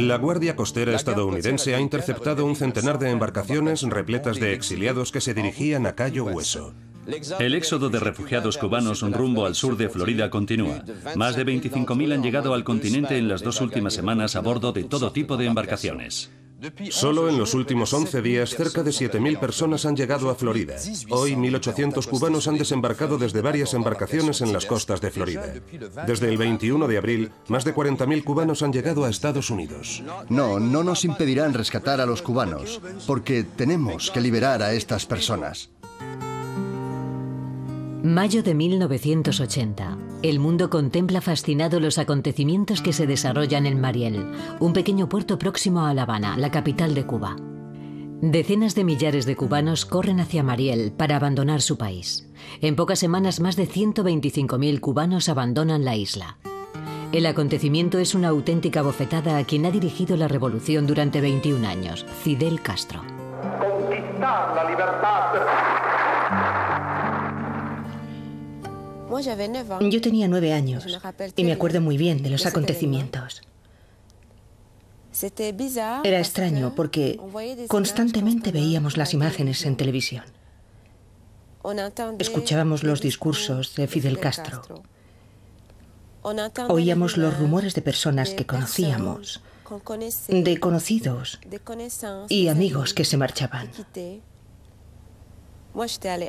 La Guardia Costera estadounidense ha interceptado un centenar de embarcaciones repletas de exiliados que se dirigían a Cayo Hueso. El éxodo de refugiados cubanos rumbo al sur de Florida continúa. Más de 25.000 han llegado al continente en las dos últimas semanas a bordo de todo tipo de embarcaciones. Solo en los últimos 11 días, cerca de 7.000 personas han llegado a Florida. Hoy, 1.800 cubanos han desembarcado desde varias embarcaciones en las costas de Florida. Desde el 21 de abril, más de 40.000 cubanos han llegado a Estados Unidos. No, no nos impedirán rescatar a los cubanos, porque tenemos que liberar a estas personas. Mayo de 1980. El mundo contempla fascinado los acontecimientos que se desarrollan en Mariel, un pequeño puerto próximo a La Habana, la capital de Cuba. Decenas de millares de cubanos corren hacia Mariel para abandonar su país. En pocas semanas más de 125.000 cubanos abandonan la isla. El acontecimiento es una auténtica bofetada a quien ha dirigido la revolución durante 21 años, Fidel Castro. Conquistar la libertad yo tenía nueve años y me acuerdo muy bien de los acontecimientos. Era extraño porque constantemente veíamos las imágenes en televisión. Escuchábamos los discursos de Fidel Castro. Oíamos los rumores de personas que conocíamos, de conocidos y amigos que se marchaban.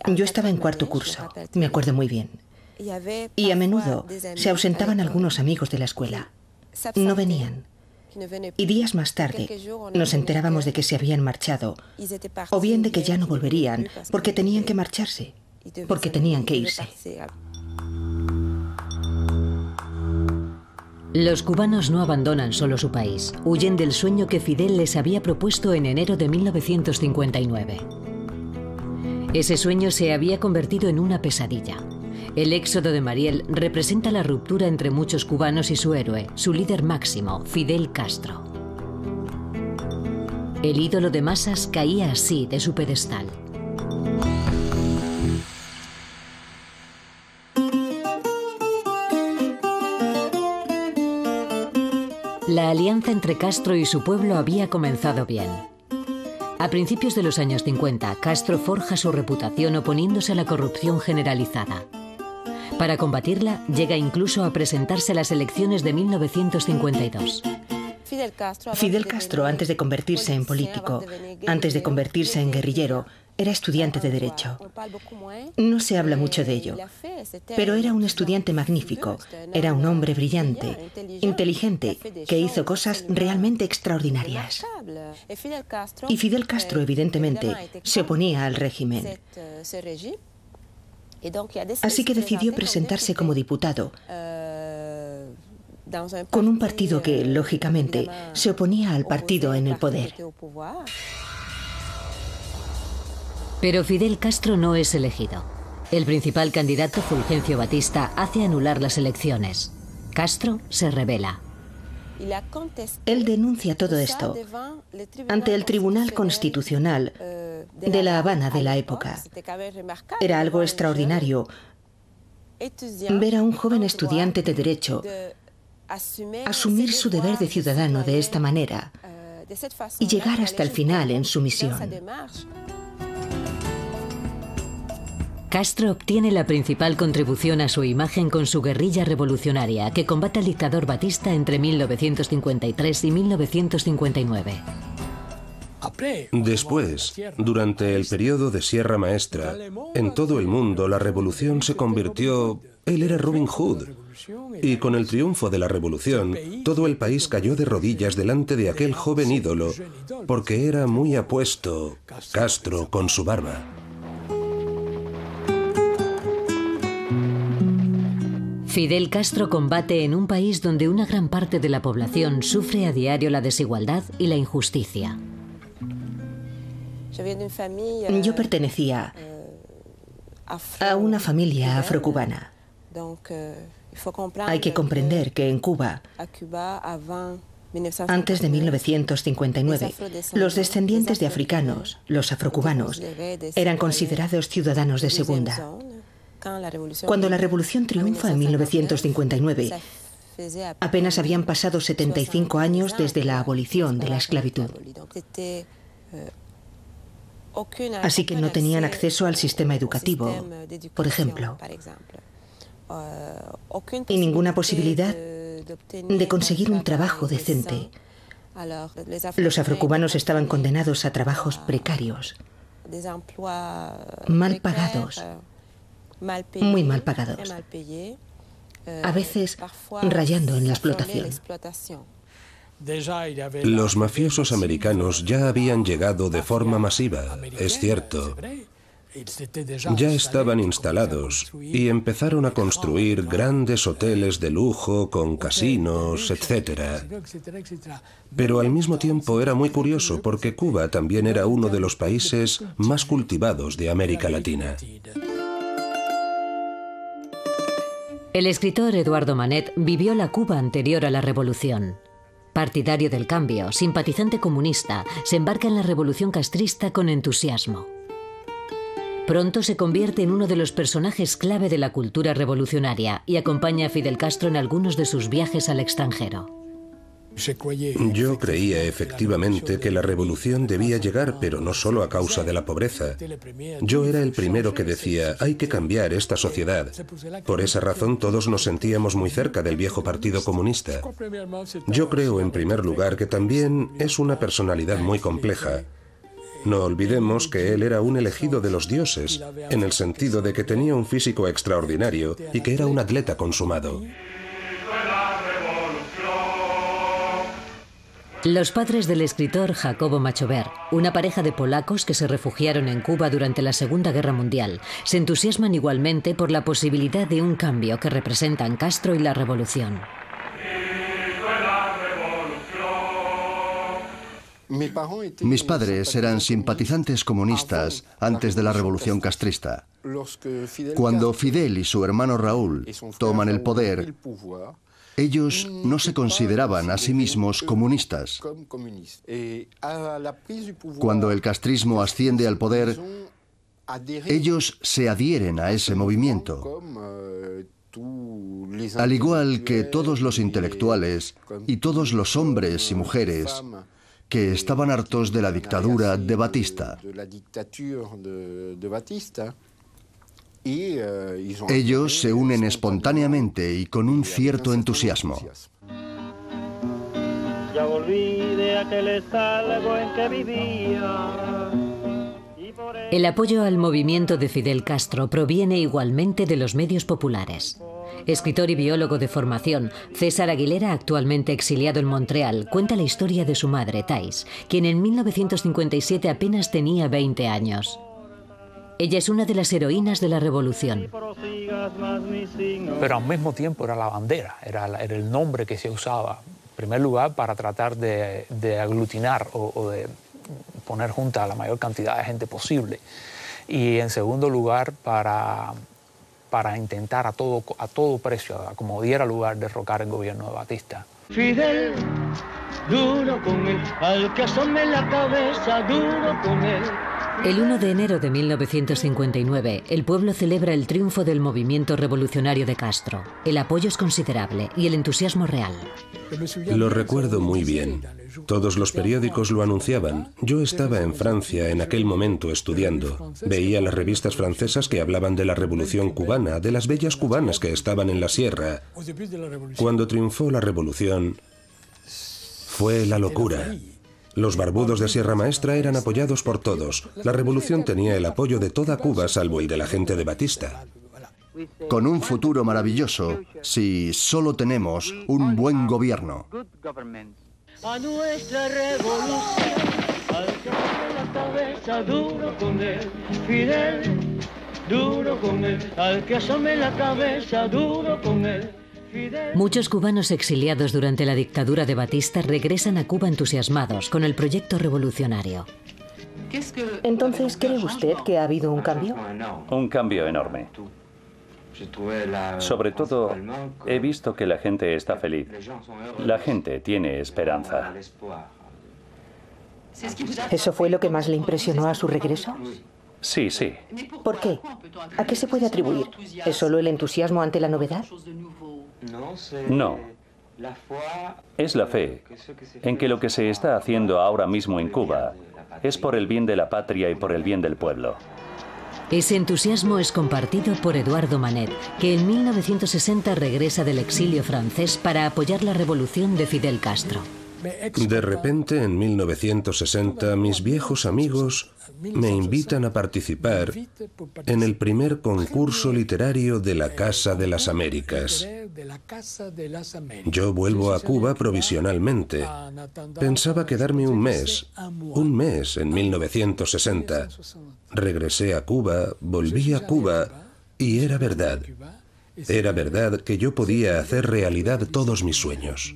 Yo estaba en cuarto curso, me acuerdo muy bien. Y a menudo se ausentaban algunos amigos de la escuela. No venían. Y días más tarde nos enterábamos de que se habían marchado, o bien de que ya no volverían, porque tenían que marcharse, porque tenían que irse. Los cubanos no abandonan solo su país, huyen del sueño que Fidel les había propuesto en enero de 1959. Ese sueño se había convertido en una pesadilla. El éxodo de Mariel representa la ruptura entre muchos cubanos y su héroe, su líder máximo, Fidel Castro. El ídolo de masas caía así de su pedestal. La alianza entre Castro y su pueblo había comenzado bien. A principios de los años 50, Castro forja su reputación oponiéndose a la corrupción generalizada. Para combatirla, llega incluso a presentarse a las elecciones de 1952. Fidel Castro, antes de convertirse en político, antes de convertirse en guerrillero, era estudiante de Derecho. No se habla mucho de ello, pero era un estudiante magnífico, era un hombre brillante, inteligente, que hizo cosas realmente extraordinarias. Y Fidel Castro, evidentemente, se oponía al régimen. Así que decidió presentarse como diputado con un partido que, lógicamente, se oponía al partido en el poder. Pero Fidel Castro no es elegido. El principal candidato, Fulgencio Batista, hace anular las elecciones. Castro se revela. Él denuncia todo esto ante el Tribunal Constitucional de La Habana de la época. Era algo extraordinario ver a un joven estudiante de Derecho asumir su deber de ciudadano de esta manera y llegar hasta el final en su misión. Castro obtiene la principal contribución a su imagen con su guerrilla revolucionaria que combate al dictador Batista entre 1953 y 1959. Después, durante el periodo de Sierra Maestra, en todo el mundo la revolución se convirtió... Él era Robin Hood. Y con el triunfo de la revolución, todo el país cayó de rodillas delante de aquel joven ídolo, porque era muy apuesto, Castro con su barba. Fidel Castro combate en un país donde una gran parte de la población sufre a diario la desigualdad y la injusticia. Yo pertenecía a una familia afrocubana. Hay que comprender que en Cuba, antes de 1959, los descendientes de africanos, los afrocubanos, eran considerados ciudadanos de segunda. Cuando la revolución triunfa en 1959, Apenas habían pasado 75 años desde la abolición de la esclavitud. Así que no tenían acceso al sistema educativo, por ejemplo, y ninguna posibilidad de conseguir un trabajo decente. Los afrocubanos estaban condenados a trabajos precarios, mal pagados, muy mal pagados, a veces rayando en la explotación. Los mafiosos americanos ya habían llegado de forma masiva, es cierto. Ya estaban instalados y empezaron a construir grandes hoteles de lujo con casinos, etc. Pero al mismo tiempo era muy curioso porque Cuba también era uno de los países más cultivados de América Latina. El escritor Eduardo Manet vivió la Cuba anterior a la Revolución. Partidario del cambio, simpatizante comunista, se embarca en la revolución castrista con entusiasmo. Pronto se convierte en uno de los personajes clave de la cultura revolucionaria y acompaña a Fidel Castro en algunos de sus viajes al extranjero. Yo creía efectivamente que la revolución debía llegar, pero no solo a causa de la pobreza. Yo era el primero que decía, hay que cambiar esta sociedad. Por esa razón todos nos sentíamos muy cerca del viejo Partido Comunista. Yo creo, en primer lugar, que también es una personalidad muy compleja. No olvidemos que él era un elegido de los dioses, en el sentido de que tenía un físico extraordinario y que era un atleta consumado. Los padres del escritor Jacobo Machover, una pareja de polacos que se refugiaron en Cuba durante la Segunda Guerra Mundial, se entusiasman igualmente por la posibilidad de un cambio que representan Castro y la revolución. Mis padres eran simpatizantes comunistas antes de la revolución castrista. Cuando Fidel y su hermano Raúl toman el poder, ellos no se consideraban a sí mismos comunistas. Cuando el castrismo asciende al poder, ellos se adhieren a ese movimiento. Al igual que todos los intelectuales y todos los hombres y mujeres que estaban hartos de la dictadura de Batista. Eh, Ellos se unen espontáneamente y con un cierto entusiasmo. El apoyo al movimiento de Fidel Castro proviene igualmente de los medios populares. Escritor y biólogo de formación, César Aguilera, actualmente exiliado en Montreal, cuenta la historia de su madre, Thais, quien en 1957 apenas tenía 20 años. Ella es una de las heroínas de la revolución. Pero al mismo tiempo era la bandera, era, el nombre que se usaba, en primer lugar, para tratar de, aglutinar o, de poner junta a la mayor cantidad de gente posible. Y en segundo lugar, para, para intentar a todo, a todo precio, como diera lugar, derrocar el gobierno de Batista. Fidel, duro con él, al que asome la cabeza, duro con él. El 1 de enero de 1959, el pueblo celebra el triunfo del movimiento revolucionario de Castro. El apoyo es considerable y el entusiasmo real. Lo recuerdo muy bien. Todos los periódicos lo anunciaban. Yo estaba en Francia en aquel momento estudiando. Veía las revistas francesas que hablaban de la revolución cubana, de las bellas cubanas que estaban en la sierra. Cuando triunfó la revolución, fue la locura. Los barbudos de Sierra Maestra eran apoyados por todos. La revolución tenía el apoyo de toda Cuba, salvo el de la gente de Batista. Con un futuro maravilloso, si solo tenemos un buen gobierno. A nuestra revolución, al la cabeza, duro con él, Fidel, duro con él, al que asome la cabeza, duro con él. Muchos cubanos exiliados durante la dictadura de Batista regresan a Cuba entusiasmados con el proyecto revolucionario. Entonces, ¿cree usted que ha habido un cambio? Un cambio enorme. Sobre todo, he visto que la gente está feliz. La gente tiene esperanza. ¿Eso fue lo que más le impresionó a su regreso? Sí, sí. ¿Por qué? ¿A qué se puede atribuir? ¿Es solo el entusiasmo ante la novedad? No, Es la fe en que lo que se está haciendo ahora mismo en Cuba es por el bien de la patria y por el bien del pueblo. Ese entusiasmo es compartido por Eduardo Manet, que en 1960 regresa del exilio francés para apoyar la revolución de Fidel Castro. De repente, en 1960, mis viejos amigos me invitan a participar en el primer concurso literario de la Casa de las Américas. Yo vuelvo a Cuba provisionalmente. Pensaba quedarme un mes, un mes en 1960. Regresé a Cuba, volví a Cuba y era verdad. Era verdad que yo podía hacer realidad todos mis sueños.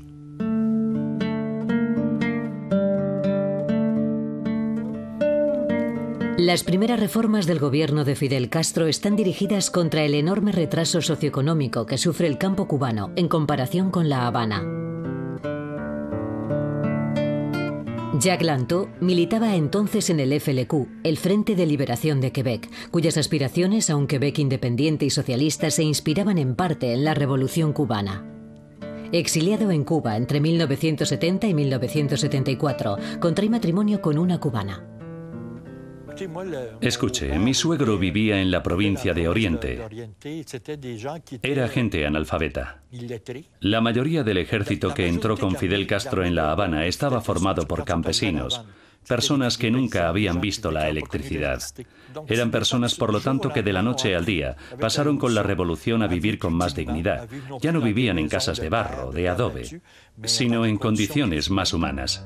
Las primeras reformas del gobierno de Fidel Castro están dirigidas contra el enorme retraso socioeconómico que sufre el campo cubano en comparación con La Habana. Jacques Lanto militaba entonces en el FLQ, el Frente de Liberación de Quebec, cuyas aspiraciones a un Quebec independiente y socialista se inspiraban en parte en la Revolución cubana. Exiliado en Cuba entre 1970 y 1974, contrae matrimonio con una cubana. Escuche, mi suegro vivía en la provincia de Oriente. Era gente analfabeta. La mayoría del ejército que entró con Fidel Castro en La Habana estaba formado por campesinos, personas que nunca habían visto la electricidad. Eran personas, por lo tanto, que de la noche al día pasaron con la revolución a vivir con más dignidad. Ya no vivían en casas de barro, de adobe, sino en condiciones más humanas.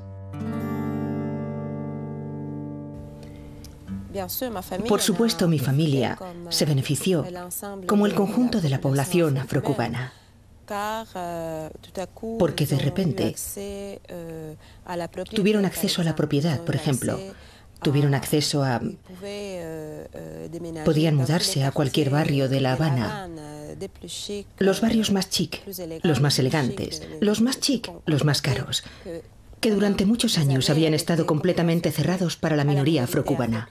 Por supuesto, mi familia se benefició, como el conjunto de la población afrocubana, porque de repente tuvieron acceso a la propiedad, por ejemplo, tuvieron acceso a... podían mudarse a cualquier barrio de La Habana, los barrios más chic, los más elegantes, los más chic, los más caros que durante muchos años habían estado completamente cerrados para la minoría afrocubana.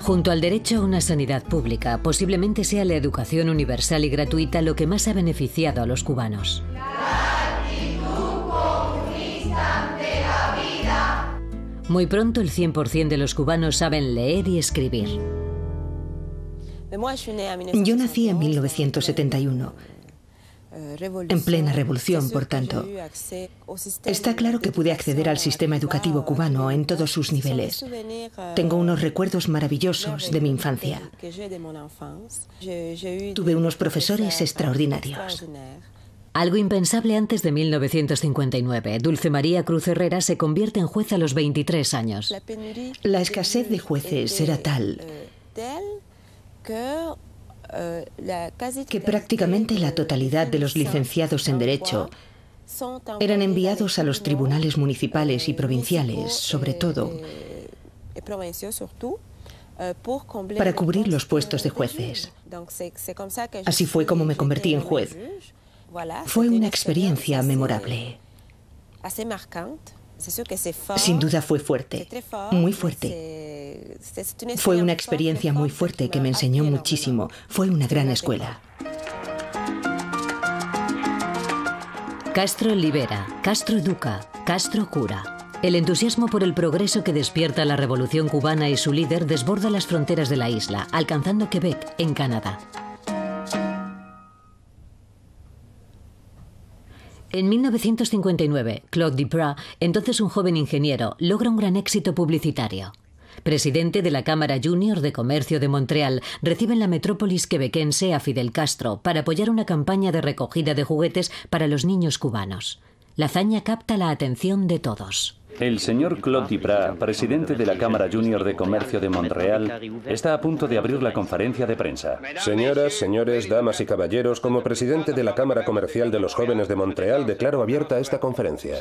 Junto al derecho a una sanidad pública, posiblemente sea la educación universal y gratuita lo que más ha beneficiado a los cubanos. Muy pronto el 100% de los cubanos saben leer y escribir. Yo nací en 1971 en plena revolución, por tanto. Está claro que pude acceder al sistema educativo cubano en todos sus niveles. Tengo unos recuerdos maravillosos de mi infancia. Tuve unos profesores extraordinarios. Algo impensable antes de 1959. Dulce María Cruz Herrera se convierte en juez a los 23 años. La escasez de jueces era tal que prácticamente la totalidad de los licenciados en Derecho eran enviados a los tribunales municipales y provinciales, sobre todo, para cubrir los puestos de jueces. Así fue como me convertí en juez. Fue una experiencia memorable. Sin duda fue fuerte, muy fuerte. Fue una experiencia muy fuerte que me enseñó muchísimo. Fue una gran escuela. Castro libera, Castro educa, Castro cura. El entusiasmo por el progreso que despierta la revolución cubana y su líder desborda las fronteras de la isla, alcanzando Quebec, en Canadá. En 1959, Claude Duprat, entonces un joven ingeniero, logra un gran éxito publicitario. Presidente de la Cámara Junior de Comercio de Montreal, recibe en la metrópolis quebequense a Fidel Castro para apoyar una campaña de recogida de juguetes para los niños cubanos. La hazaña capta la atención de todos. El señor Claude Duprat, presidente de la Cámara Junior de Comercio de Montreal, está a punto de abrir la conferencia de prensa. Señoras, señores, damas y caballeros, como presidente de la Cámara Comercial de los Jóvenes de Montreal, declaro abierta esta conferencia.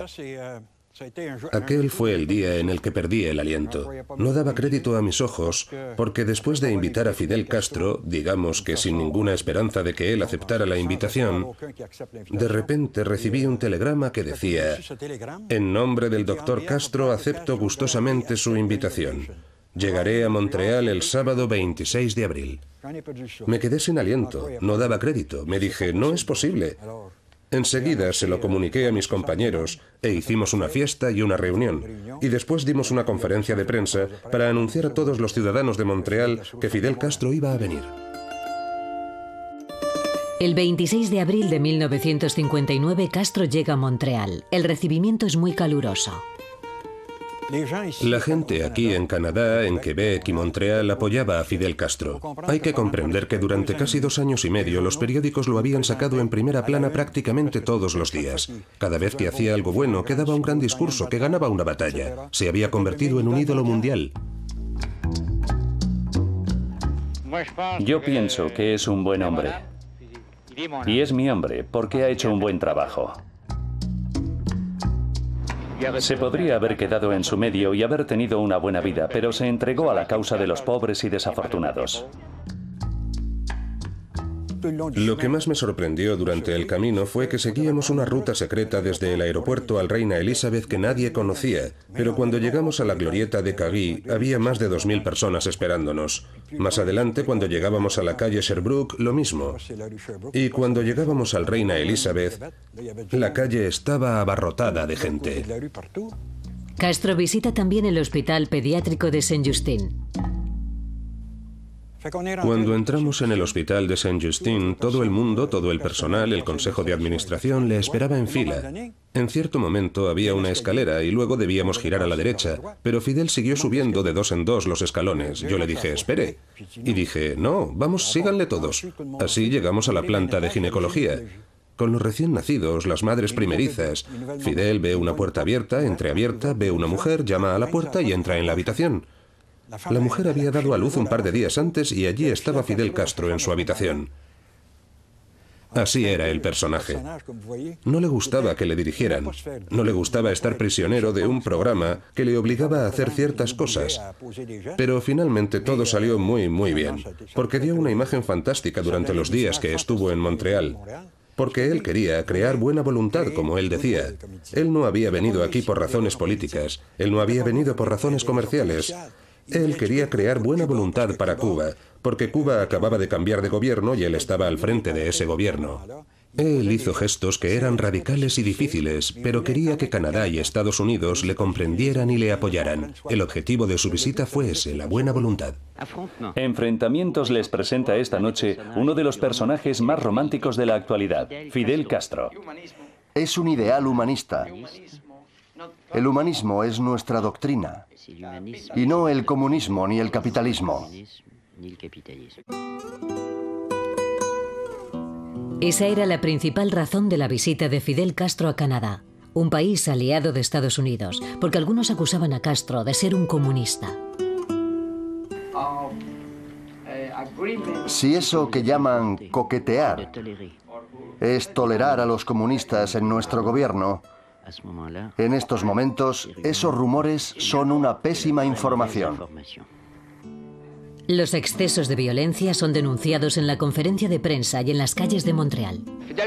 Aquel fue el día en el que perdí el aliento. No daba crédito a mis ojos porque después de invitar a Fidel Castro, digamos que sin ninguna esperanza de que él aceptara la invitación, de repente recibí un telegrama que decía, en nombre del doctor Castro acepto gustosamente su invitación. Llegaré a Montreal el sábado 26 de abril. Me quedé sin aliento, no daba crédito. Me dije, no es posible. Enseguida se lo comuniqué a mis compañeros e hicimos una fiesta y una reunión. Y después dimos una conferencia de prensa para anunciar a todos los ciudadanos de Montreal que Fidel Castro iba a venir. El 26 de abril de 1959 Castro llega a Montreal. El recibimiento es muy caluroso. La gente aquí en Canadá, en Quebec y Montreal apoyaba a Fidel Castro. Hay que comprender que durante casi dos años y medio los periódicos lo habían sacado en primera plana prácticamente todos los días. Cada vez que hacía algo bueno, que daba un gran discurso, que ganaba una batalla, se había convertido en un ídolo mundial. Yo pienso que es un buen hombre. Y es mi hombre porque ha hecho un buen trabajo. Se podría haber quedado en su medio y haber tenido una buena vida, pero se entregó a la causa de los pobres y desafortunados. Lo que más me sorprendió durante el camino fue que seguíamos una ruta secreta desde el aeropuerto al Reina Elizabeth que nadie conocía, pero cuando llegamos a la glorieta de Cagui había más de 2.000 personas esperándonos. Más adelante, cuando llegábamos a la calle Sherbrooke, lo mismo. Y cuando llegábamos al Reina Elizabeth, la calle estaba abarrotada de gente. Castro visita también el Hospital Pediátrico de Saint-Justin. Cuando entramos en el hospital de Saint-Justin, todo el mundo, todo el personal, el consejo de administración le esperaba en fila. En cierto momento había una escalera y luego debíamos girar a la derecha, pero Fidel siguió subiendo de dos en dos los escalones. Yo le dije, espere. Y dije, no, vamos, síganle todos. Así llegamos a la planta de ginecología. Con los recién nacidos, las madres primerizas. Fidel ve una puerta abierta, entreabierta, ve una mujer, llama a la puerta y entra en la habitación. La mujer había dado a luz un par de días antes y allí estaba Fidel Castro en su habitación. Así era el personaje. No le gustaba que le dirigieran. No le gustaba estar prisionero de un programa que le obligaba a hacer ciertas cosas. Pero finalmente todo salió muy, muy bien, porque dio una imagen fantástica durante los días que estuvo en Montreal. Porque él quería crear buena voluntad, como él decía. Él no había venido aquí por razones políticas, él no había venido por razones comerciales. Él quería crear buena voluntad para Cuba, porque Cuba acababa de cambiar de gobierno y él estaba al frente de ese gobierno. Él hizo gestos que eran radicales y difíciles, pero quería que Canadá y Estados Unidos le comprendieran y le apoyaran. El objetivo de su visita fue ese, la buena voluntad. Enfrentamientos les presenta esta noche uno de los personajes más románticos de la actualidad, Fidel Castro. Es un ideal humanista. El humanismo es nuestra doctrina y no el comunismo ni el capitalismo. Esa era la principal razón de la visita de Fidel Castro a Canadá, un país aliado de Estados Unidos, porque algunos acusaban a Castro de ser un comunista. Si eso que llaman coquetear es tolerar a los comunistas en nuestro gobierno, en estos momentos, esos rumores son una pésima información. Los excesos de violencia son denunciados en la conferencia de prensa y en las calles de Montreal.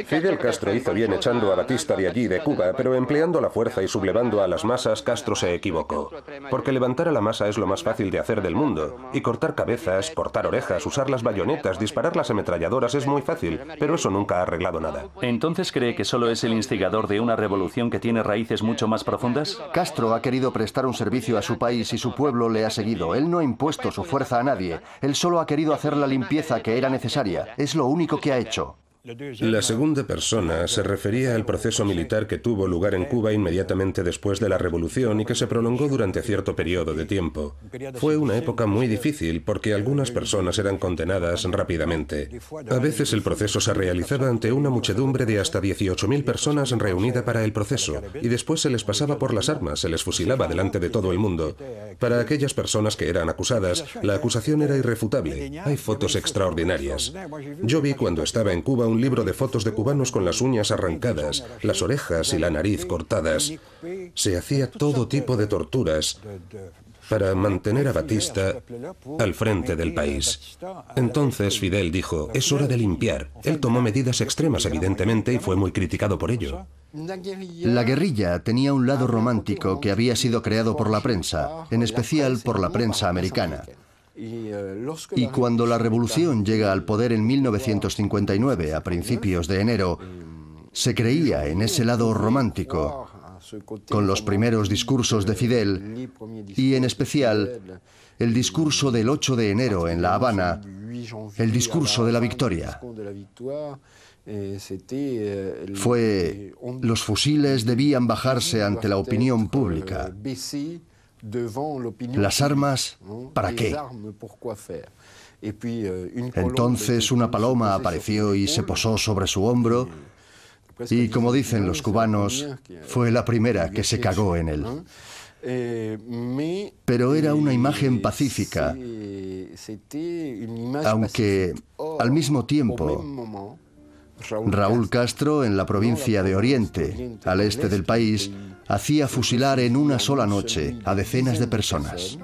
Fidel Castro hizo bien echando a Batista de allí, de Cuba, pero empleando la fuerza y sublevando a las masas, Castro se equivocó. Porque levantar a la masa es lo más fácil de hacer del mundo. Y cortar cabezas, cortar orejas, usar las bayonetas, disparar las ametralladoras es muy fácil, pero eso nunca ha arreglado nada. ¿Entonces cree que solo es el instigador de una revolución que tiene raíces mucho más profundas? Castro ha querido prestar un servicio a su país y su pueblo le ha seguido. Él no ha impuesto su fuerza a nadie. Él solo ha querido hacer la limpieza que era necesaria. Es lo único que ha hecho. La segunda persona se refería al proceso militar que tuvo lugar en Cuba inmediatamente después de la revolución y que se prolongó durante cierto periodo de tiempo. Fue una época muy difícil porque algunas personas eran condenadas rápidamente. A veces el proceso se realizaba ante una muchedumbre de hasta 18.000 personas reunida para el proceso y después se les pasaba por las armas, se les fusilaba delante de todo el mundo. Para aquellas personas que eran acusadas, la acusación era irrefutable. Hay fotos extraordinarias. Yo vi cuando estaba en Cuba un libro de fotos de cubanos con las uñas arrancadas, las orejas y la nariz cortadas. Se hacía todo tipo de torturas. para mantener a Batista al frente del país. Entonces Fidel dijo, es hora de limpiar. Él tomó medidas extremas, evidentemente, y fue muy criticado por ello. La guerrilla tenía un lado romántico que había sido creado por la prensa, en especial por la prensa americana. Y cuando la revolución llega al poder en 1959, a principios de enero, se creía en ese lado romántico, con los primeros discursos de Fidel y en especial el discurso del 8 de enero en La Habana, el discurso de la victoria. Fue los fusiles debían bajarse ante la opinión pública. Las armas, ¿para qué? Entonces una paloma apareció y se posó sobre su hombro. Y como dicen los cubanos, fue la primera que se cagó en él. Pero era una imagen pacífica, aunque al mismo tiempo Raúl Castro, en la provincia de Oriente, al este del país, hacía fusilar en una sola noche a decenas de personas.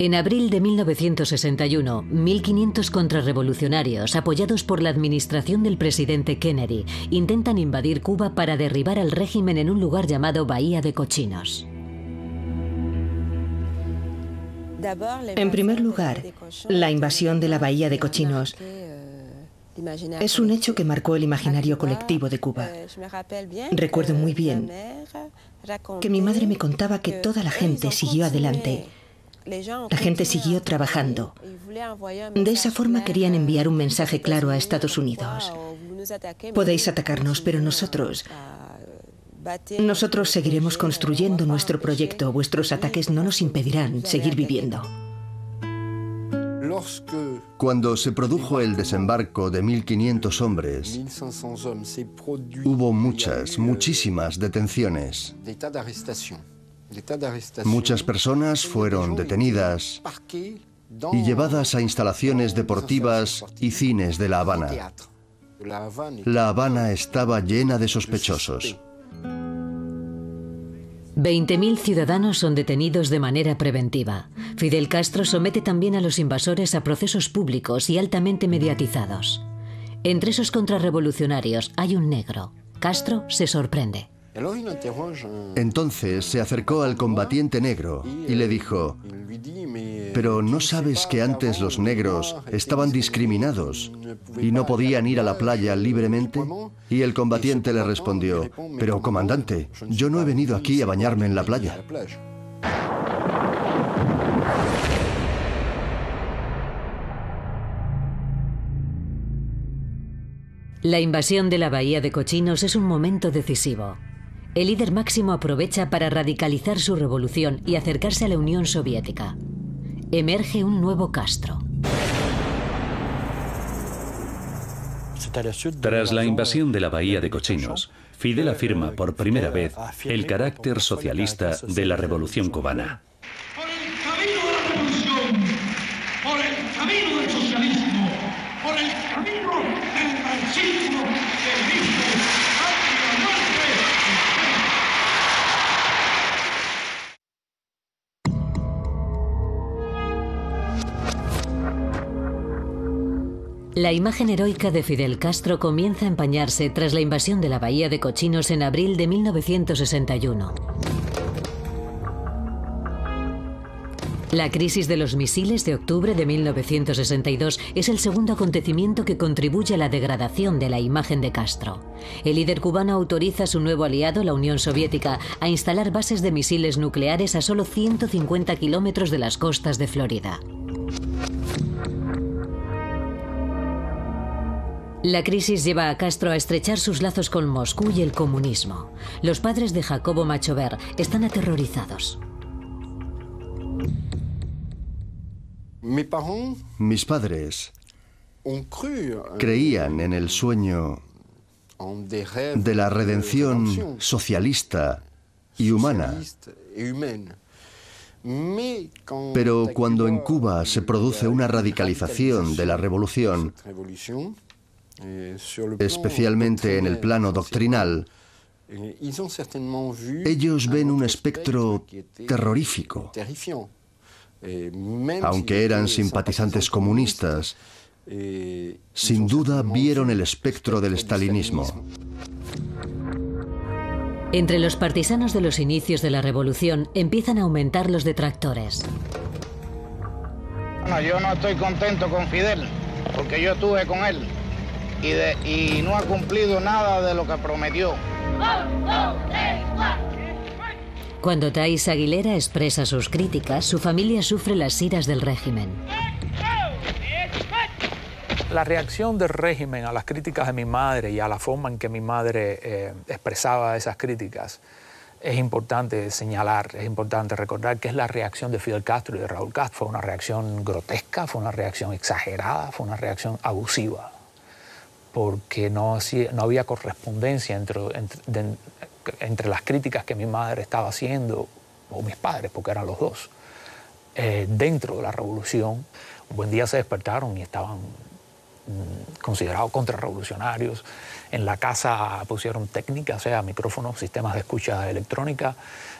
En abril de 1961, 1.500 contrarrevolucionarios, apoyados por la administración del presidente Kennedy, intentan invadir Cuba para derribar al régimen en un lugar llamado Bahía de Cochinos. En primer lugar, la invasión de la Bahía de Cochinos es un hecho que marcó el imaginario colectivo de Cuba. Recuerdo muy bien que mi madre me contaba que toda la gente siguió adelante la gente siguió trabajando. De esa forma querían enviar un mensaje claro a Estados Unidos. Podéis atacarnos, pero nosotros... Nosotros seguiremos construyendo nuestro proyecto. Vuestros ataques no nos impedirán seguir viviendo. Cuando se produjo el desembarco de 1.500 hombres, hubo muchas, muchísimas detenciones. Muchas personas fueron detenidas y llevadas a instalaciones deportivas y cines de La Habana. La Habana estaba llena de sospechosos. 20.000 ciudadanos son detenidos de manera preventiva. Fidel Castro somete también a los invasores a procesos públicos y altamente mediatizados. Entre esos contrarrevolucionarios hay un negro. Castro se sorprende. Entonces se acercó al combatiente negro y le dijo, pero ¿no sabes que antes los negros estaban discriminados y no podían ir a la playa libremente? Y el combatiente le respondió, pero comandante, yo no he venido aquí a bañarme en la playa. La invasión de la bahía de Cochinos es un momento decisivo. El líder máximo aprovecha para radicalizar su revolución y acercarse a la Unión Soviética. Emerge un nuevo Castro. Tras la invasión de la bahía de Cochinos, Fidel afirma por primera vez el carácter socialista de la revolución cubana. La imagen heroica de Fidel Castro comienza a empañarse tras la invasión de la Bahía de Cochinos en abril de 1961. La crisis de los misiles de octubre de 1962 es el segundo acontecimiento que contribuye a la degradación de la imagen de Castro. El líder cubano autoriza a su nuevo aliado, la Unión Soviética, a instalar bases de misiles nucleares a solo 150 kilómetros de las costas de Florida. La crisis lleva a Castro a estrechar sus lazos con Moscú y el comunismo. Los padres de Jacobo Machover están aterrorizados. Mis padres creían en el sueño de la redención socialista y humana. Pero cuando en Cuba se produce una radicalización de la revolución, especialmente en el plano doctrinal, ellos ven un espectro terrorífico. Aunque eran simpatizantes comunistas, sin duda vieron el espectro del estalinismo. Entre los partisanos de los inicios de la revolución empiezan a aumentar los detractores. Bueno, yo no estoy contento con Fidel, porque yo estuve con él y, y no ha cumplido nada de lo que prometió. Cuando Thais Aguilera expresa sus críticas, su familia sufre las iras del régimen. La reacción del régimen a las críticas de mi madre y a la forma en que mi madre eh, expresaba esas críticas es importante señalar, es importante recordar que es la reacción de Fidel Castro y de Raúl Castro. Fue una reacción grotesca, fue una reacción exagerada, fue una reacción abusiva, porque no, había correspondencia entre, entre, las críticas que mi madre estaba haciendo, o mis padres, porque eran los dos, eh, dentro de la revolución. Un buen día se despertaron y estaban Mm, considerados contrarrevolucionarios. En la casa pusieron técnicas, o sea, micrófonos, sistemas de escucha electrónica.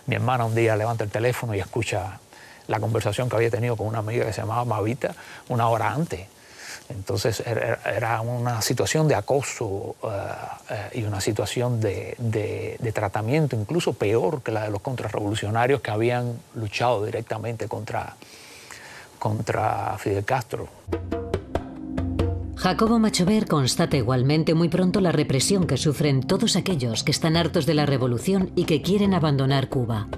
Mi hermana un día levanta el teléfono y escucha la conversación que había tenido con una amiga que se llamaba Mavita una hora antes. Entonces era una situación de acoso eh, y una situación de, de, tratamiento incluso peor que la de los contrarrevolucionarios que habían luchado directamente contra, contra Fidel Castro. Jacobo Machover constata igualmente muy pronto la represión que sufren todos aquellos que están hartos de la revolución y que quieren abandonar Cuba.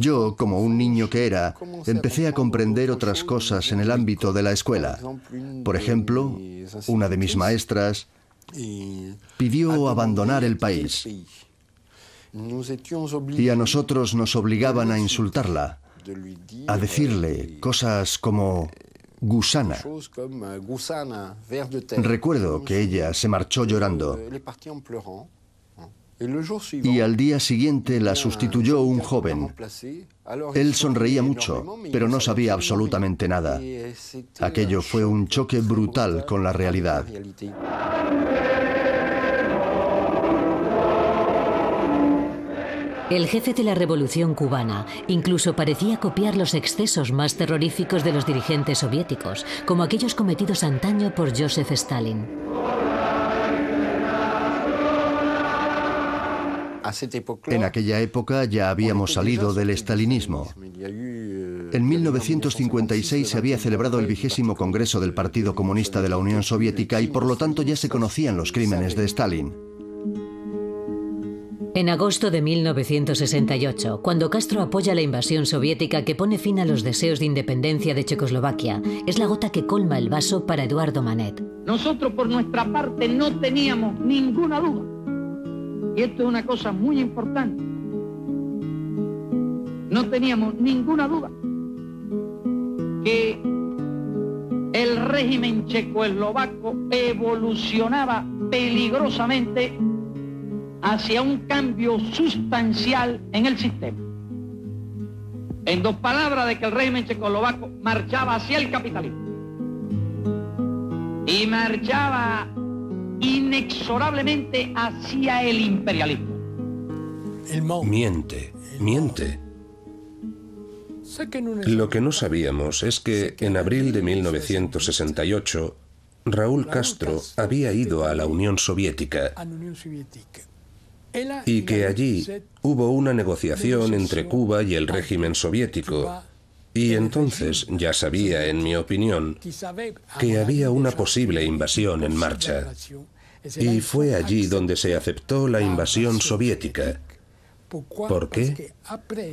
Yo, como un niño que era, empecé a comprender otras cosas en el ámbito de la escuela. Por ejemplo, una de mis maestras pidió abandonar el país. Y a nosotros nos obligaban a insultarla, a decirle cosas como gusana. Recuerdo que ella se marchó llorando. Y al día siguiente la sustituyó un joven. Él sonreía mucho, pero no sabía absolutamente nada. Aquello fue un choque brutal con la realidad. El jefe de la revolución cubana incluso parecía copiar los excesos más terroríficos de los dirigentes soviéticos, como aquellos cometidos antaño por Joseph Stalin. En aquella época ya habíamos salido del estalinismo. En 1956 se había celebrado el vigésimo Congreso del Partido Comunista de la Unión Soviética y por lo tanto ya se conocían los crímenes de Stalin. En agosto de 1968, cuando Castro apoya la invasión soviética que pone fin a los deseos de independencia de Checoslovaquia, es la gota que colma el vaso para Eduardo Manet. Nosotros por nuestra parte no teníamos ninguna duda, y esto es una cosa muy importante, no teníamos ninguna duda que el régimen checoslovaco evolucionaba peligrosamente hacia un cambio sustancial en el sistema. En dos palabras, de que el régimen checoslovaco marchaba hacia el capitalismo. Y marchaba inexorablemente hacia el imperialismo. Miente, miente. Lo que no sabíamos es que en abril de 1968 Raúl Castro había ido a la Unión Soviética y que allí hubo una negociación entre Cuba y el régimen soviético. Y entonces ya sabía, en mi opinión, que había una posible invasión en marcha. Y fue allí donde se aceptó la invasión soviética. ¿Por qué?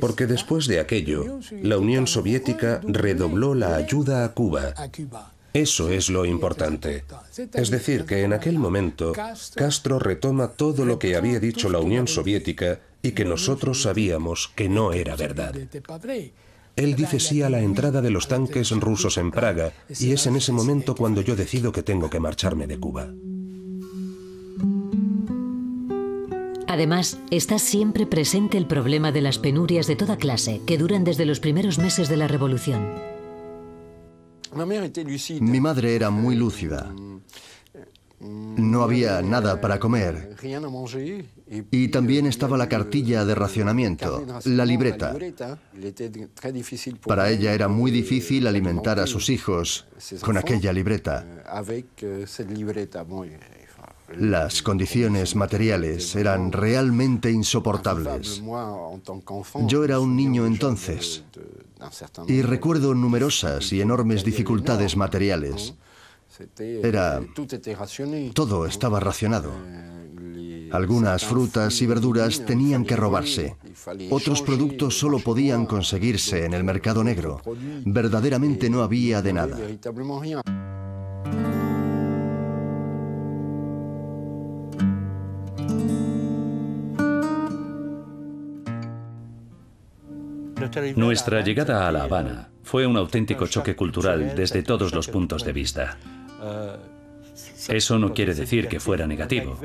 Porque después de aquello, la Unión Soviética redobló la ayuda a Cuba eso es lo importante. Es decir, que en aquel momento Castro retoma todo lo que había dicho la Unión Soviética y que nosotros sabíamos que no era verdad. Él dice sí a la entrada de los tanques rusos en Praga y es en ese momento cuando yo decido que tengo que marcharme de Cuba. Además, está siempre presente el problema de las penurias de toda clase que duran desde los primeros meses de la revolución. Mi madre era muy lúcida. No había nada para comer. Y también estaba la cartilla de racionamiento, la libreta. Para ella era muy difícil alimentar a sus hijos con aquella libreta. Las condiciones materiales eran realmente insoportables. Yo era un niño entonces y recuerdo numerosas y enormes dificultades materiales. Era... Todo estaba racionado. Algunas frutas y verduras tenían que robarse. Otros productos solo podían conseguirse en el mercado negro. Verdaderamente no había de nada. Nuestra llegada a La Habana fue un auténtico choque cultural desde todos los puntos de vista. Eso no quiere decir que fuera negativo.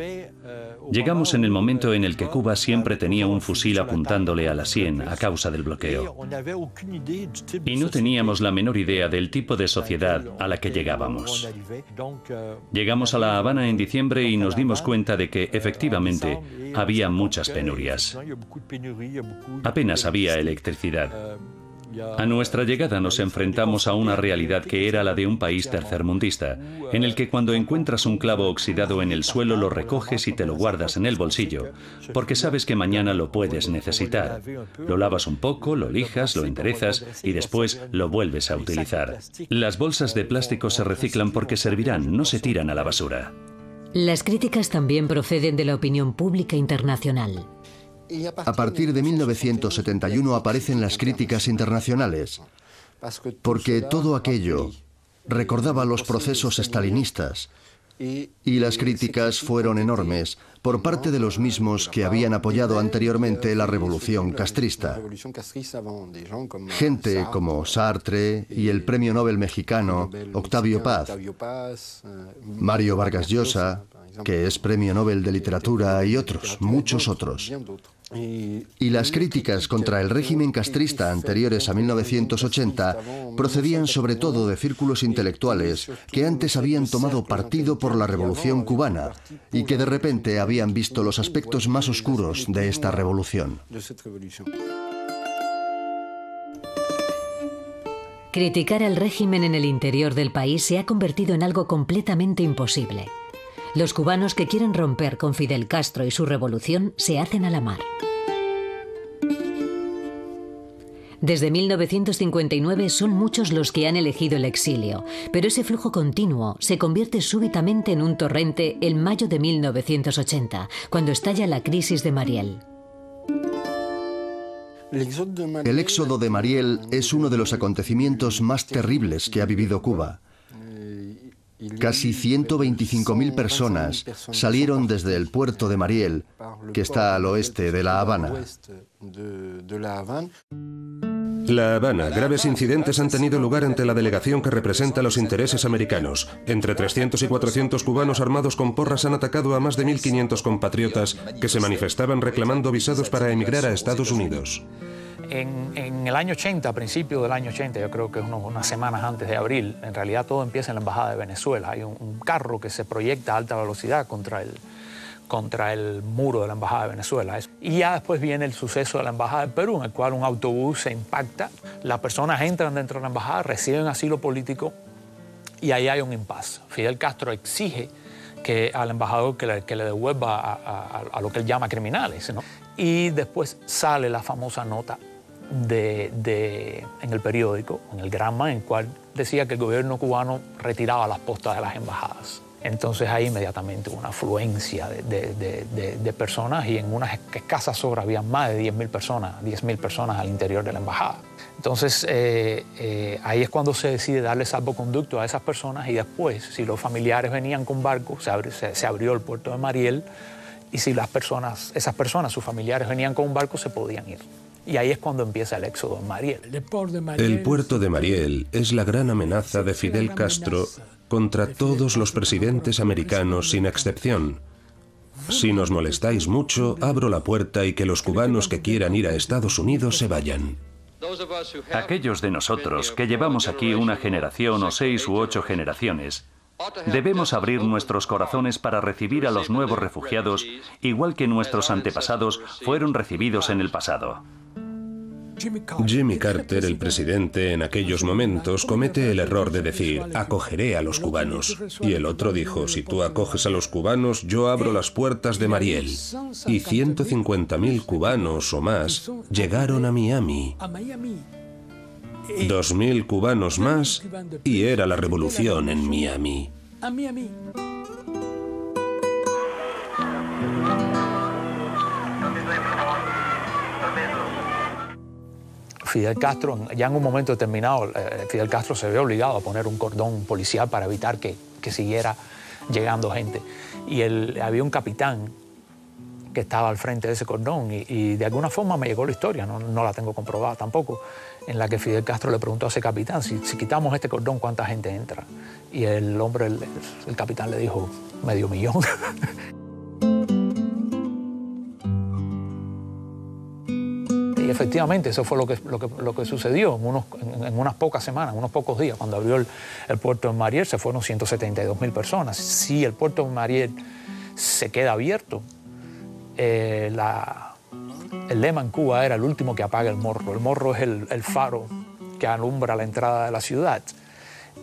Llegamos en el momento en el que Cuba siempre tenía un fusil apuntándole a la sien a causa del bloqueo. Y no teníamos la menor idea del tipo de sociedad a la que llegábamos. Llegamos a La Habana en diciembre y nos dimos cuenta de que efectivamente había muchas penurias. Apenas había electricidad. A nuestra llegada nos enfrentamos a una realidad que era la de un país tercermundista, en el que cuando encuentras un clavo oxidado en el suelo lo recoges y te lo guardas en el bolsillo, porque sabes que mañana lo puedes necesitar. Lo lavas un poco, lo lijas, lo enderezas y después lo vuelves a utilizar. Las bolsas de plástico se reciclan porque servirán, no se tiran a la basura. Las críticas también proceden de la opinión pública internacional. A partir de 1971 aparecen las críticas internacionales, porque todo aquello recordaba los procesos estalinistas y las críticas fueron enormes por parte de los mismos que habían apoyado anteriormente la revolución castrista. Gente como Sartre y el premio Nobel mexicano Octavio Paz, Mario Vargas Llosa, que es premio Nobel de Literatura y otros, muchos otros. Y las críticas contra el régimen castrista anteriores a 1980 procedían sobre todo de círculos intelectuales que antes habían tomado partido por la revolución cubana y que de repente habían visto los aspectos más oscuros de esta revolución. Criticar al régimen en el interior del país se ha convertido en algo completamente imposible. Los cubanos que quieren romper con Fidel Castro y su revolución se hacen a la mar. Desde 1959 son muchos los que han elegido el exilio, pero ese flujo continuo se convierte súbitamente en un torrente en mayo de 1980, cuando estalla la crisis de Mariel. El éxodo de Mariel es uno de los acontecimientos más terribles que ha vivido Cuba. Casi 125.000 personas salieron desde el puerto de Mariel, que está al oeste de La Habana. La Habana, graves incidentes han tenido lugar ante la delegación que representa los intereses americanos. Entre 300 y 400 cubanos armados con porras han atacado a más de 1.500 compatriotas que se manifestaban reclamando visados para emigrar a Estados Unidos. En, el año 80, a principios del año 80, yo creo que es unas semanas antes de abril, en realidad todo empieza en la Embajada de Venezuela. Hay un, carro que se proyecta a alta velocidad contra el, contra el muro de la Embajada de Venezuela. Y ya después viene el suceso de la Embajada de Perú, en el cual un autobús se impacta, las personas entran dentro de la Embajada, reciben asilo político y ahí hay un impasse. Fidel Castro exige que al embajador que le, devuelva a, lo que él llama criminales. Y después sale la famosa nota en el periódico, en el Granma, en el cual decía que el gobierno cubano retiraba las postas de las embajadas. Entonces ahí inmediatamente hubo una afluencia de, personas y en unas escasas horas había más de 10.000 personas, 10.000 personas al interior de la embajada. Entonces eh, eh, ahí es cuando se decide darle salvoconducto a esas personas y después, si los familiares venían con barcos, se, se abrió el puerto de Mariel y si las personas, esas personas, sus familiares venían con un barco, se podían ir. Y ahí es cuando empieza el éxodo en Mariel. El puerto de Mariel es la gran amenaza de Fidel Castro contra todos los presidentes americanos sin excepción. Si nos molestáis mucho, abro la puerta y que los cubanos que quieran ir a Estados Unidos se vayan. Aquellos de nosotros que llevamos aquí una generación o seis u ocho generaciones, debemos abrir nuestros corazones para recibir a los nuevos refugiados, igual que nuestros antepasados fueron recibidos en el pasado. Jimmy Carter, el presidente en aquellos momentos, comete el error de decir, acogeré a los cubanos. Y el otro dijo, si tú acoges a los cubanos, yo abro las puertas de Mariel. Y 150.000 cubanos o más llegaron a Miami. 2.000 cubanos más y era la revolución en Miami. Fidel Castro, ya en un momento determinado, eh, Fidel Castro se ve obligado a poner un cordón policial para evitar que, siguiera llegando gente. Y había un capitán que estaba al frente de ese cordón y, de alguna forma me llegó la historia, no, la tengo comprobada tampoco, en la que Fidel Castro le preguntó a ese capitán, si, quitamos este cordón, ¿cuánta gente entra? Y el hombre, el capitán le dijo, medio millón. efectivamente eso fue lo que, lo que, sucedió en, unas pocas semanas, en unos pocos días. Cuando abrió el, puerto de Mariel se fueron 172 mil personas. Si el puerto de Mariel se queda abierto, eh, el lema en Cuba era el último que apaga el morro. El morro es el, faro que alumbra la entrada de la ciudad.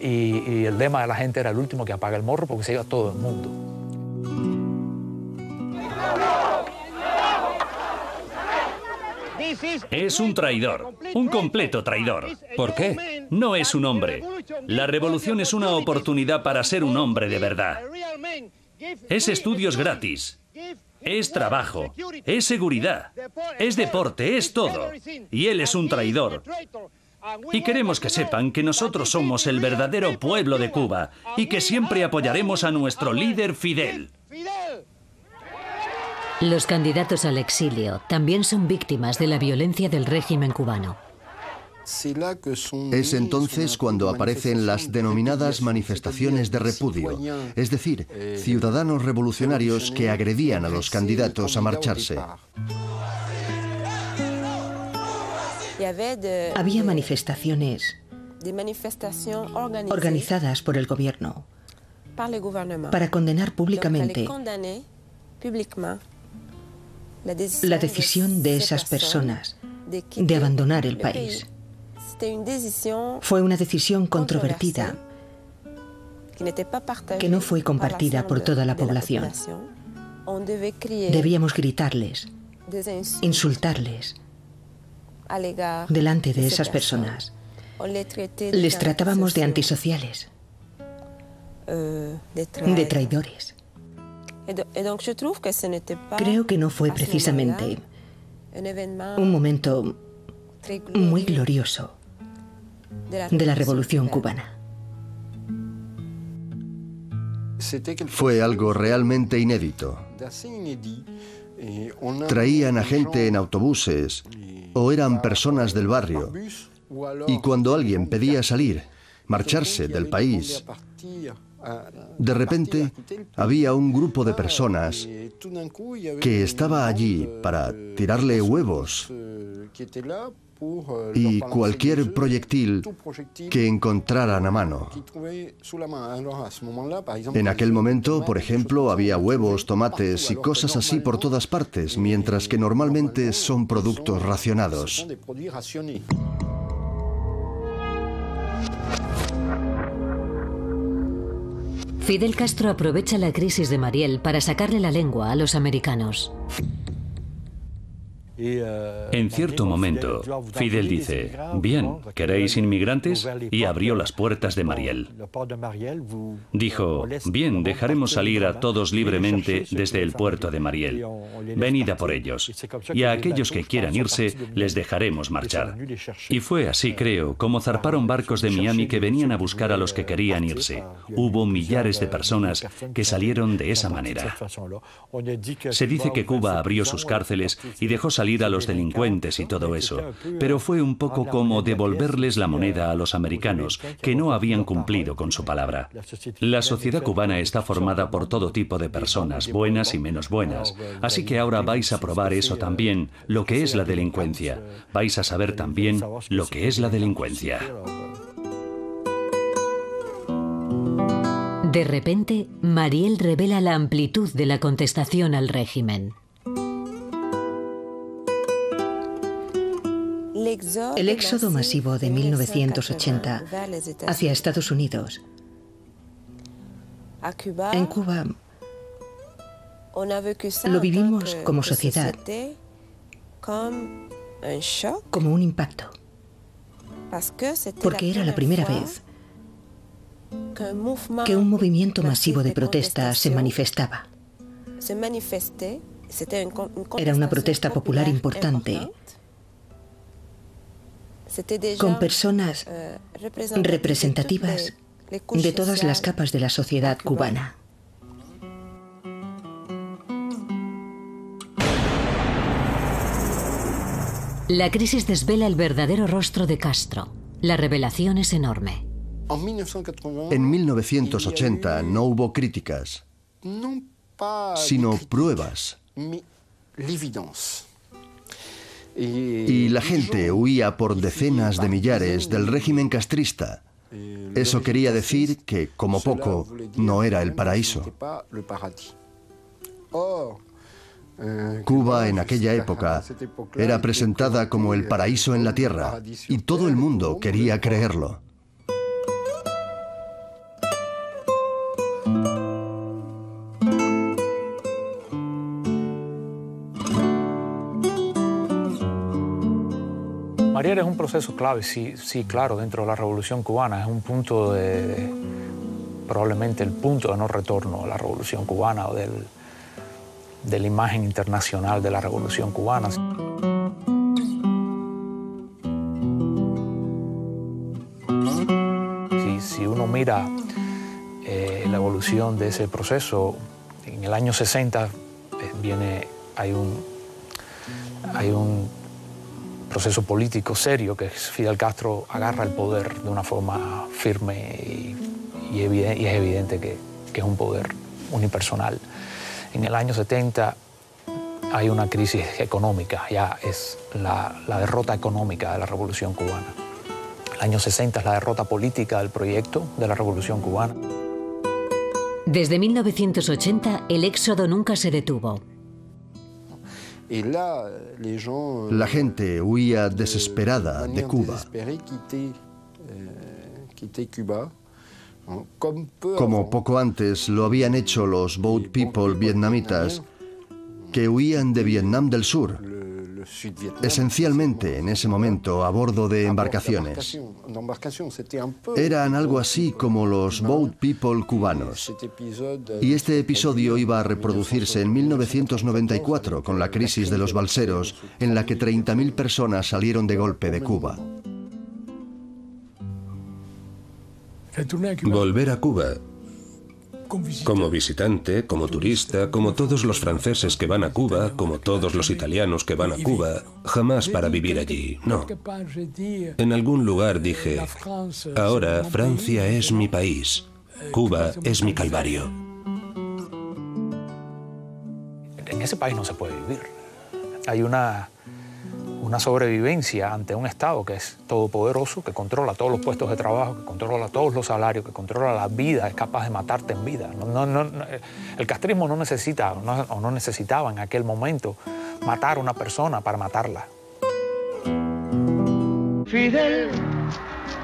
Y, y, el lema de la gente era el último que apaga el morro porque se iba todo el mundo. Es un traidor, un completo traidor. ¿Por qué? No es un hombre. La revolución es una oportunidad para ser un hombre de verdad. Es estudios gratis. Es trabajo. Es seguridad. Es deporte. Es todo. Y él es un traidor. Y queremos que sepan que nosotros somos el verdadero pueblo de Cuba y que siempre apoyaremos a nuestro líder Fidel. Los candidatos al exilio también son víctimas de la violencia del régimen cubano. Es entonces cuando aparecen las denominadas manifestaciones de repudio, es decir, ciudadanos revolucionarios que agredían a los candidatos a marcharse. Había manifestaciones organizadas por el gobierno para condenar públicamente la decisión de esas personas de abandonar el país. Fue una decisión controvertida. que no fue compartida por toda la población. Debíamos gritarles, insultarles delante de esas personas. Les tratábamos de antisociales, de traidores. Creo que no fue precisamente un momento muy glorioso de la revolución cubana. Fue algo realmente inédito. Traían a gente en autobuses o eran personas del barrio. Y cuando alguien pedía salir, marcharse del país, de repente había un grupo de personas que estaba allí para tirarle huevos y cualquier proyectil que encontraran a mano. En aquel momento, por ejemplo, había huevos, tomates y cosas así por todas partes, mientras que normalmente son productos racionados. Fidel Castro aprovecha la crisis de Mariel para sacarle la lengua a los americanos. En cierto momento, Fidel dice, bien, ¿queréis inmigrantes? Y abrió las puertas de Mariel. Dijo, bien, dejaremos salir a todos libremente desde el puerto de Mariel. Venid a por ellos. Y a aquellos que quieran irse, les dejaremos marchar. Y fue así, creo, como zarparon barcos de Miami que venían a buscar a los que querían irse. Hubo millares de personas que salieron de esa manera. Se dice que Cuba abrió sus cárceles y dejó salir a los delincuentes y todo eso, pero fue un poco como devolverles la moneda a los americanos, que no habían cumplido con su palabra. La sociedad cubana está formada por todo tipo de personas, buenas y menos buenas, así que ahora vais a probar eso también, lo que es la delincuencia. Vais a saber también lo que es la delincuencia. De repente, Mariel revela la amplitud de la contestación al régimen. El éxodo masivo de 1980 hacia Estados Unidos. En Cuba lo vivimos como sociedad como un impacto, porque era la primera vez que un movimiento masivo de protesta se manifestaba. Era una protesta popular importante con personas representativas de todas las capas de la sociedad cubana. La crisis desvela el verdadero rostro de Castro. La revelación es enorme. En 1980 no hubo críticas, sino pruebas. Y la gente huía por decenas de millares del régimen castrista. Eso quería decir que, como poco, no era el paraíso. Cuba en aquella época era presentada como el paraíso en la tierra y todo el mundo quería creerlo. Es un proceso clave, sí, sí, claro, dentro de la revolución cubana. Es un punto de, probablemente el punto de no retorno a la revolución cubana o del, de la imagen internacional de la revolución cubana. Si, uno mira eh, la evolución de ese proceso, en el año 60 eh, viene, hay un, hay un proceso político serio que Fidel Castro agarra el poder de una forma firme y, es evidente que, es un poder unipersonal. En el año 70 hay una crisis económica, ya es la, derrota económica de la Revolución Cubana. El año 60 es la derrota política del proyecto de la Revolución Cubana. Desde 1980 el éxodo nunca se detuvo. La gente huía desesperada de Cuba. Como poco antes lo habían hecho los Boat People vietnamitas que huían de Vietnam del Sur, esencialmente en ese momento a bordo de embarcaciones. Eran algo así como los Boat People cubanos. Y este episodio iba a reproducirse en 1994 con la crisis de los balseros, en la que 30.000 personas salieron de golpe de Cuba. Volver a Cuba como visitante, como turista, como todos los franceses que van a Cuba, como todos los italianos que van a Cuba, jamás para vivir allí, no. En algún lugar dije, ahora Francia es mi país, Cuba es mi calvario. En ese país no se puede vivir. Hay una una sobrevivencia ante un Estado que es todopoderoso, que controla todos los puestos de trabajo, que controla todos los salarios, que controla la vida, es capaz de matarte en vida. el castrismo no necesita o no necesitaba en aquel momento matar a una persona para matarla. Fidel,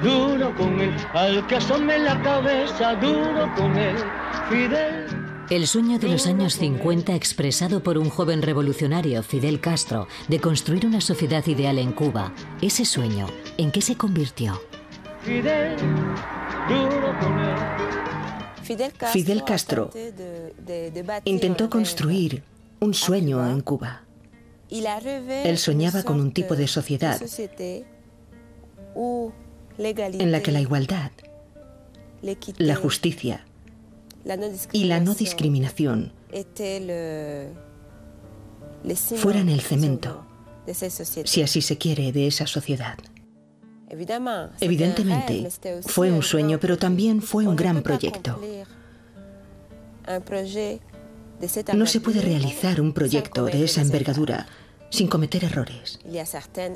duro con él, al que asome la cabeza, duro con él. Fidel. El sueño de los años 50 expresado por un joven revolucionario, Fidel Castro, de construir una sociedad ideal en Cuba, ese sueño, ¿en qué se convirtió? Fidel Castro intentó construir un sueño en Cuba. Él soñaba con un tipo de sociedad en la que la igualdad, la justicia, y la no discriminación fueran el cemento si así se quiere, de esa sociedad. Evidentemente, fue un sueño, pero también fue un gran proyecto. No se puede realizar un proyecto de esa envergadura sin cometer errores.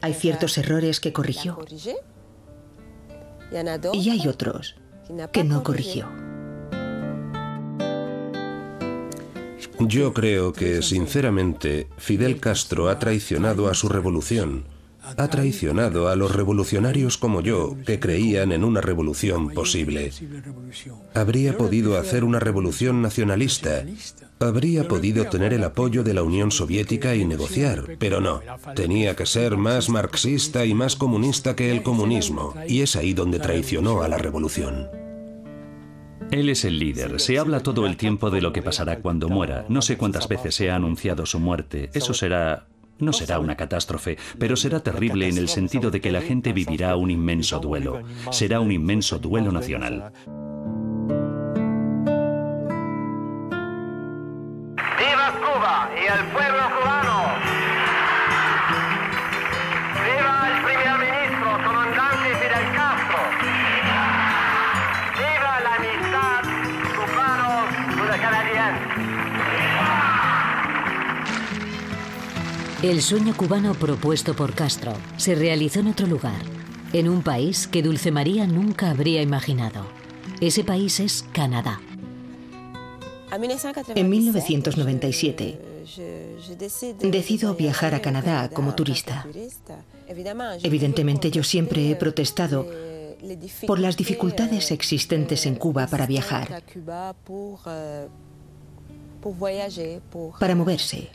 Hay ciertos errores que corrigió y hay otros que no corrigió. Yo creo que, sinceramente, Fidel Castro ha traicionado a su revolución. Ha traicionado a los revolucionarios como yo, que creían en una revolución posible. Habría podido hacer una revolución nacionalista. Habría podido tener el apoyo de la Unión Soviética y negociar, pero no. Tenía que ser más marxista y más comunista que el comunismo, y es ahí donde traicionó a la revolución. Él es el líder. Se habla todo el tiempo de lo que pasará cuando muera. No sé cuántas veces se ha anunciado su muerte. Eso será... No será una catástrofe, pero será terrible en el sentido de que la gente vivirá un inmenso duelo. Será un inmenso duelo nacional. ¡Viva Cuba y pueblo El sueño cubano propuesto por Castro se realizó en otro lugar, en un país que Dulce María nunca habría imaginado. Ese país es Canadá. En 1997 decido viajar a Canadá como turista. Evidentemente yo siempre he protestado por las dificultades existentes en Cuba para viajar, para moverse.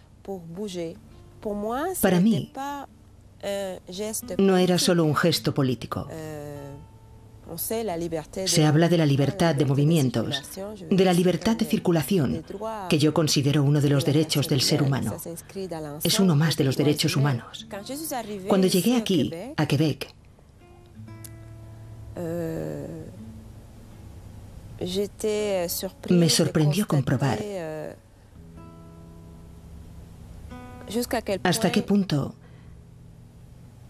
Para mí, no era solo un gesto político. Se habla de la libertad de movimientos, de la libertad de circulación, que yo considero uno de los derechos del ser humano. Es uno más de los derechos humanos. Cuando llegué aquí, a Quebec, me sorprendió comprobar hasta qué punto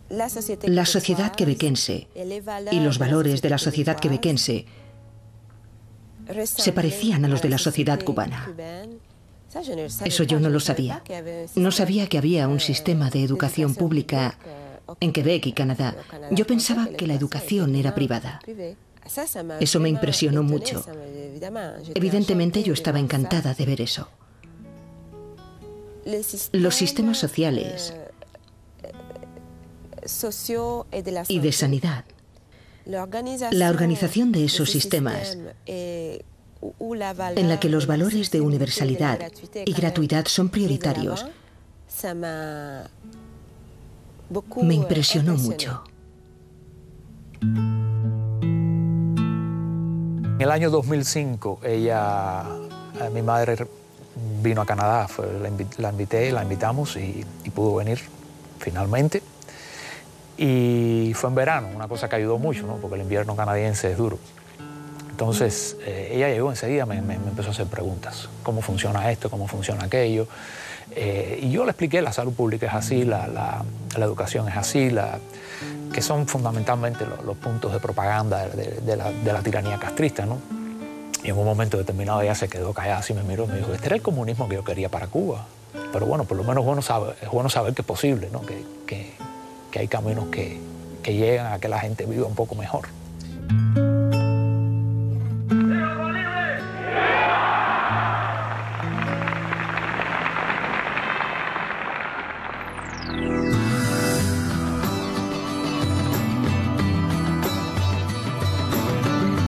la sociedad quebequense y los valores de la sociedad quebequense se parecían a los de la sociedad cubana. Eso yo no lo sabía. No sabía que había un sistema de educación pública en Quebec y Canadá. Yo pensaba que la educación era privada. Eso me impresionó mucho. Evidentemente yo estaba encantada de ver eso. Los sistemas sociales y de sanidad. La organización de esos sistemas en la que los valores de universalidad y gratuidad son prioritarios me impresionó mucho. En el año 2005, ella, mi madre vino a Canadá, la, invité, la invitamos y, pudo venir finalmente. Y fue en verano, una cosa que ayudó mucho, ¿no? porque el invierno canadiense es duro. Entonces, eh, ella llegó enseguida, me, me, empezó a hacer preguntas. ¿Cómo funciona esto? ¿Cómo funciona aquello? Eh, y yo le expliqué, la salud pública es así, la, la, la educación es así, la, que son fundamentalmente los, puntos de propaganda de, de, la, de, la, tiranía castrista, ¿no? Y en un momento determinado ella se quedó callada, así me miró y me dijo, este era el comunismo que yo quería para Cuba. Pero bueno, por lo menos es bueno saber que es posible, ¿no? que, que, que hay caminos que, que llegan a que la gente viva un poco mejor.